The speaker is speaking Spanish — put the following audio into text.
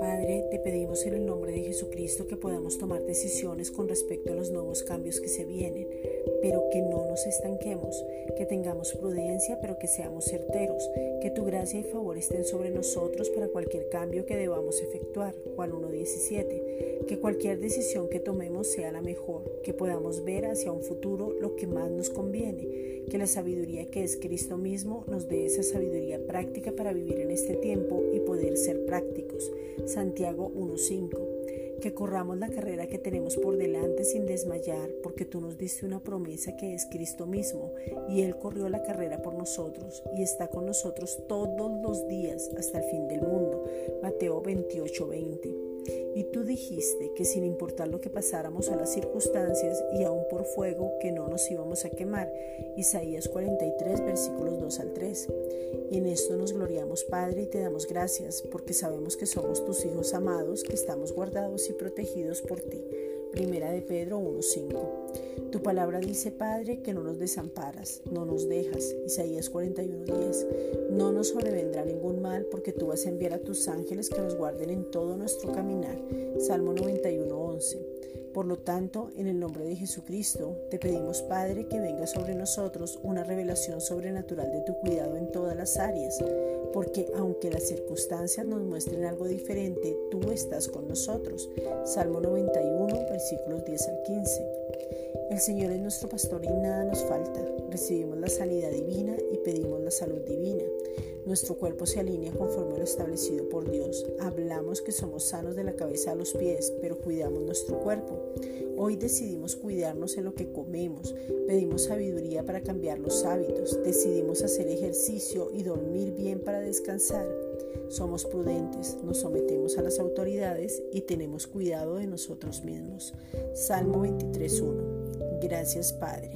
Padre, te pedimos en el nombre de Jesucristo que podamos tomar decisiones con respecto a los nuevos cambios que se vienen pero que no nos estanquemos, que tengamos prudencia, pero que seamos certeros, que tu gracia y favor estén sobre nosotros para cualquier cambio que debamos efectuar. Juan 1.17. Que cualquier decisión que tomemos sea la mejor, que podamos ver hacia un futuro lo que más nos conviene, que la sabiduría que es Cristo mismo nos dé esa sabiduría práctica para vivir en este tiempo y poder ser prácticos. Santiago 1.5 que corramos la carrera que tenemos por delante sin desmayar, porque tú nos diste una promesa que es Cristo mismo, y Él corrió la carrera por nosotros y está con nosotros todos los días hasta el fin del mundo. Mateo 28:20. Y tú dijiste que sin importar lo que pasáramos o las circunstancias y aún por fuego, que no nos íbamos a quemar. Isaías 43, versículos 2 al 3. Y en esto nos gloriamos, Padre, y te damos gracias, porque sabemos que somos tus hijos amados, que estamos guardados y protegidos por ti. Primera de Pedro 1.5. Tu palabra dice, Padre, que no nos desamparas, no nos dejas. Isaías 41.10. No nos sobrevendrá ningún mal porque tú vas a enviar a tus ángeles que nos guarden en todo nuestro caminar. Salmo 91.11. Por lo tanto, en el nombre de Jesucristo, te pedimos, Padre, que venga sobre nosotros una revelación sobrenatural de tu cuidado en todas las áreas porque aunque las circunstancias nos muestren algo diferente, tú estás con nosotros. Salmo 91, versículos 10 al 15. El Señor es nuestro pastor y nada nos falta. Recibimos la sanidad divina y pedimos la salud divina. Nuestro cuerpo se alinea conforme lo establecido por Dios. Hablamos que somos sanos de la cabeza a los pies, pero cuidamos nuestro cuerpo. Hoy decidimos cuidarnos en lo que comemos, pedimos sabiduría para cambiar los hábitos, decidimos hacer ejercicio y dormir bien para descansar. Somos prudentes, nos sometemos a las autoridades y tenemos cuidado de nosotros mismos. Salmo 23.1. Gracias Padre.